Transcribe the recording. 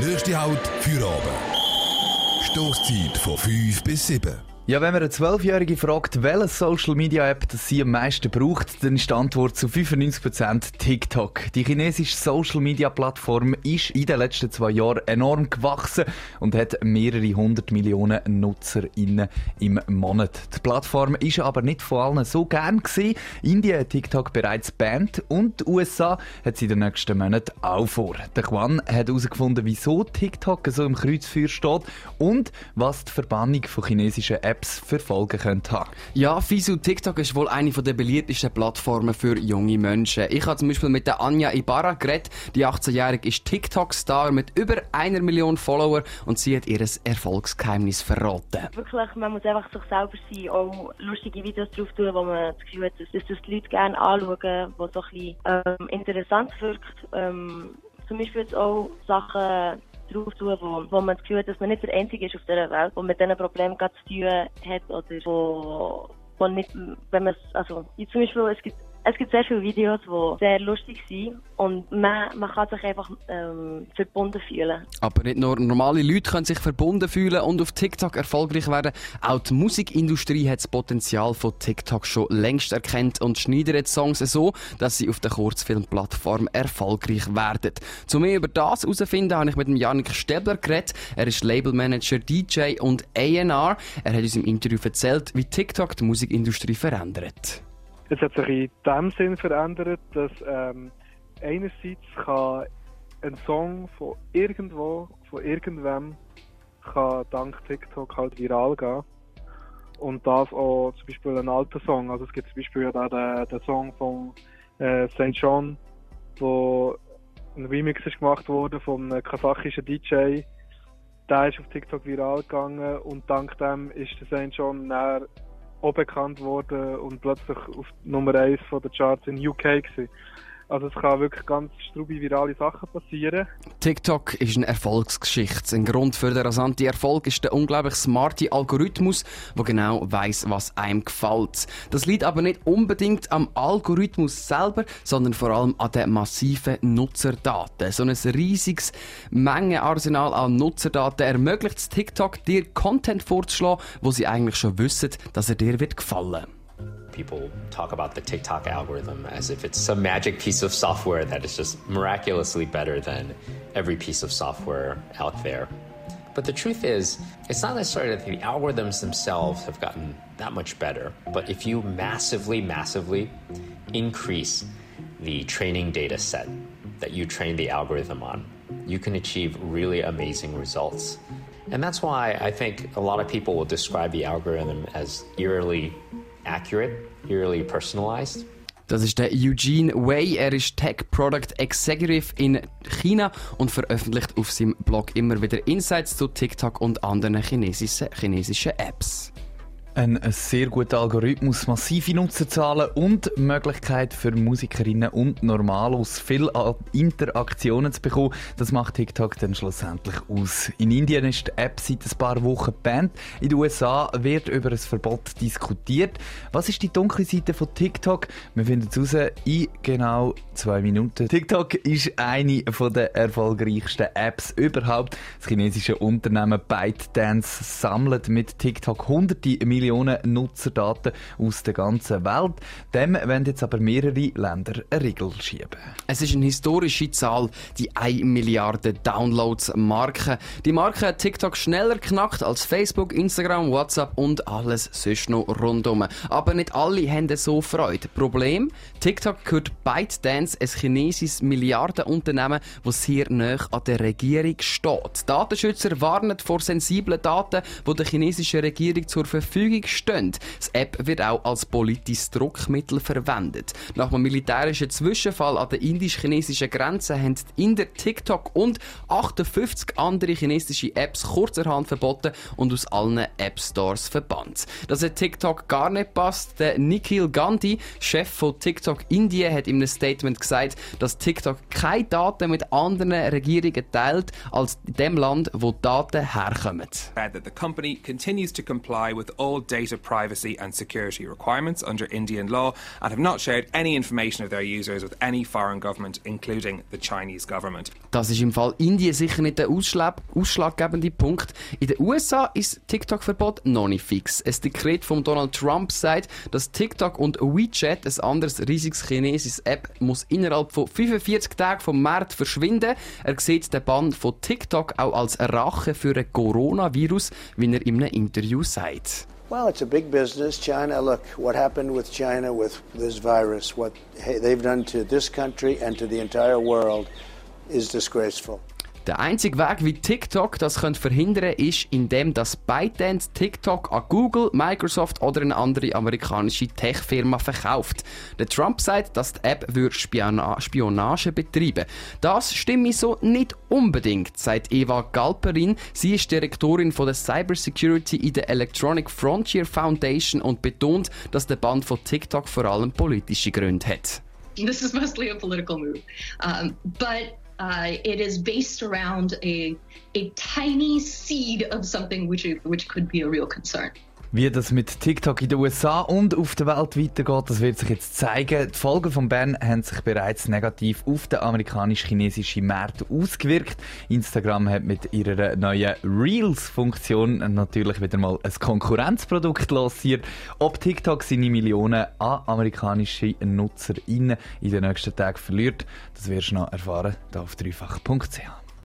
Nächste Halt, Feierabend. Stoßzeit von 5 bis 7. Ja, wenn man eine Zwölfjährige fragt, welche Social Media App das sie am meisten braucht, dann ist die Antwort zu 95% TikTok. Die chinesische Social Media Plattform ist in den letzten zwei Jahren enorm gewachsen und hat mehrere hundert Millionen NutzerInnen im Monat. Die Plattform ist aber nicht von allen so gern gesehen. Indien hat TikTok bereits bannt und die USA hat sie in den nächsten Monaten auch vor. Der Quan hat herausgefunden, wieso TikTok so im Kreuzfeuer steht und was die Verbannung von chinesischen Apps Apps für Folgen könnte haben. Ja, Fisu TikTok ist wohl eine der beliebtesten Plattformen für junge Menschen. Ich habe zum Beispiel mit der Anja Ibarra geredet. Die 18-Jährige ist TikTok-Star mit über einer Million Follower und sie hat ihr Erfolgsgeheimnis verraten. Wirklich, man muss einfach sich selber sein, auch lustige Videos drauf tun, wo man das Gefühl hat, dass das die Leute gerne anschauen, wo so ein bisschen ähm, interessant wirkt. Ähm, zum Beispiel jetzt auch Sachen drauf tun, wo, wo man das Gefühl hat, dass man nicht der Einzige ist auf dieser Welt, der mit diesen Problemen zu tun hat oder wo, wo nicht, wenn man also, zum Beispiel, es gibt es gibt sehr viele Videos, die sehr lustig sind und man, man kann sich einfach ähm, verbunden fühlen. Aber nicht nur normale Leute können sich verbunden fühlen und auf TikTok erfolgreich werden. Auch die Musikindustrie hat das Potenzial von TikTok schon längst erkannt und schneidet Songs so, dass sie auf der Kurzfilmplattform erfolgreich werden. Zu mehr über das herausfinden, habe ich mit dem Janik Stebler geredet. Er ist Labelmanager, DJ und A&R. Er hat uns im Interview erzählt, wie TikTok die Musikindustrie verändert. Es hat sich in dem Sinn verändert, dass ähm, einerseits kann ein Song von irgendwo, von irgendwem, kann dank TikTok halt viral gehen. Und das auch zum Beispiel ein alter Song. Also es gibt zum Beispiel ja den, den Song von äh, St. John, wo ein Remix ist gemacht wurde von einem kasachischen DJ. Der ist auf TikTok viral gegangen und dank dem ist der St. John auch bekannt worden und plötzlich auf Nummer 1 von der Charts in UK gewesen. Also es kann wirklich ganz strubi virale Sachen passieren. TikTok ist eine Erfolgsgeschichte. Ein Grund für den rasanten Erfolg ist der unglaublich smarte Algorithmus, der genau weiß, was einem gefällt. Das liegt aber nicht unbedingt am Algorithmus selber, sondern vor allem an den massiven Nutzerdaten. So ein riesiges Mengenarsenal an Nutzerdaten ermöglicht TikTok, dir Content vorzuschlagen, wo sie eigentlich schon wissen, dass er dir wird gefallen people talk about the TikTok algorithm as if it's some magic piece of software that is just miraculously better than every piece of software out there. But the truth is, it's not necessarily that the algorithms themselves have gotten that much better, but if you massively, massively increase the training data set that you train the algorithm on, you can achieve really amazing results. And that's why I think a lot of people will describe the algorithm as eerily accurate, eerily personalized. Das ist der Eugene Wei. Er ist Tech Product Executive in China und veröffentlicht auf seinem Blog immer wieder Insights zu TikTok und anderen chinesischen, chinesischen Apps. Ein sehr guter Algorithmus, massive Nutzerzahlen und Möglichkeit für Musikerinnen und Normalos viel Interaktionen zu bekommen, das macht TikTok dann schlussendlich aus. In Indien ist die App seit ein paar Wochen banned. In den USA wird über ein Verbot diskutiert. Was ist die dunkle Seite von TikTok? Wir finden es raus in genau zwei Minuten. TikTok ist eine der erfolgreichsten Apps überhaupt. Das chinesische Unternehmen ByteDance sammelt mit TikTok hunderte Millionen Millionen Nutzerdaten aus der ganzen Welt. Dem werden jetzt aber mehrere Länder eine Regel schieben. Es ist eine historische Zahl, die 1 Milliarde Downloads-Marke. Die Marke hat TikTok schneller knackt als Facebook, Instagram, WhatsApp und alles sonst noch rundum. Aber nicht alle haben so Freude. Problem? TikTok gehört ByteDance, ein chinesisches Milliardenunternehmen, das sehr nah an der Regierung steht. Datenschützer warnen vor sensiblen Daten, die der chinesischen Regierung zur Verfügung Verfügung stehen. Das App wird auch als politisches Druckmittel verwendet. Nach einem militärischen Zwischenfall an der indisch-chinesischen Grenze haben in der TikTok und 58 andere chinesische Apps kurzerhand verboten und aus allen App Stores verbannt. Dass hat TikTok gar nicht passt. Der Nikhil Gandhi, Chef von TikTok Indien, hat in einem Statement gesagt, dass TikTok keine Daten mit anderen Regierungen teilt als in dem Land, wo Daten herkommen. That the company continues to comply with all data privacy and security requirements under Indian law and have not shared any information of their users with any foreign government, including the Chinese government. Das ist im Fall Indien sicher nicht der ausschlag ausschlaggebende Punkt. In den USA ist TikTok-Verbot noch nicht fix. Ein Dekret von Donald Trump sagt, dass TikTok und WeChat, ein anderes riesiges chinesisches App, muss innerhalb von 45 Tagen vom Markt verschwinden. Er sieht den Bann von TikTok auch als Rache für ein Coronavirus, wie er in einem Interview sagt. Well, it's a big business. China, look, what happened with China with this virus, what they've done to this country and to the entire world is disgraceful. Der einzige Weg, wie TikTok das verhindern könnte, ist, indem das ByteDance TikTok an Google, Microsoft oder eine andere amerikanische Tech-Firma verkauft. Der Trump sagt, dass die App Spiona Spionage betreiben Das stimme so nicht unbedingt, sagt Eva Galperin. Sie ist Direktorin von der Cybersecurity in der Electronic Frontier Foundation und betont, dass der Band von TikTok vor allem politische Gründe hat. This is mostly a political move. Um, but uh, it is based around a, a tiny seed of something which, which could be a real concern. Wie das mit TikTok in den USA und auf der Welt weitergeht, das wird sich jetzt zeigen. Die Folgen von Bern haben sich bereits negativ auf den amerikanisch-chinesischen Markt ausgewirkt. Instagram hat mit ihrer neuen Reels-Funktion natürlich wieder mal ein Konkurrenzprodukt lanciert. Ob TikTok seine Millionen an amerikanische NutzerInnen in den nächsten Tagen verliert, das wirst du noch erfahren, hier auf dreifach.ch.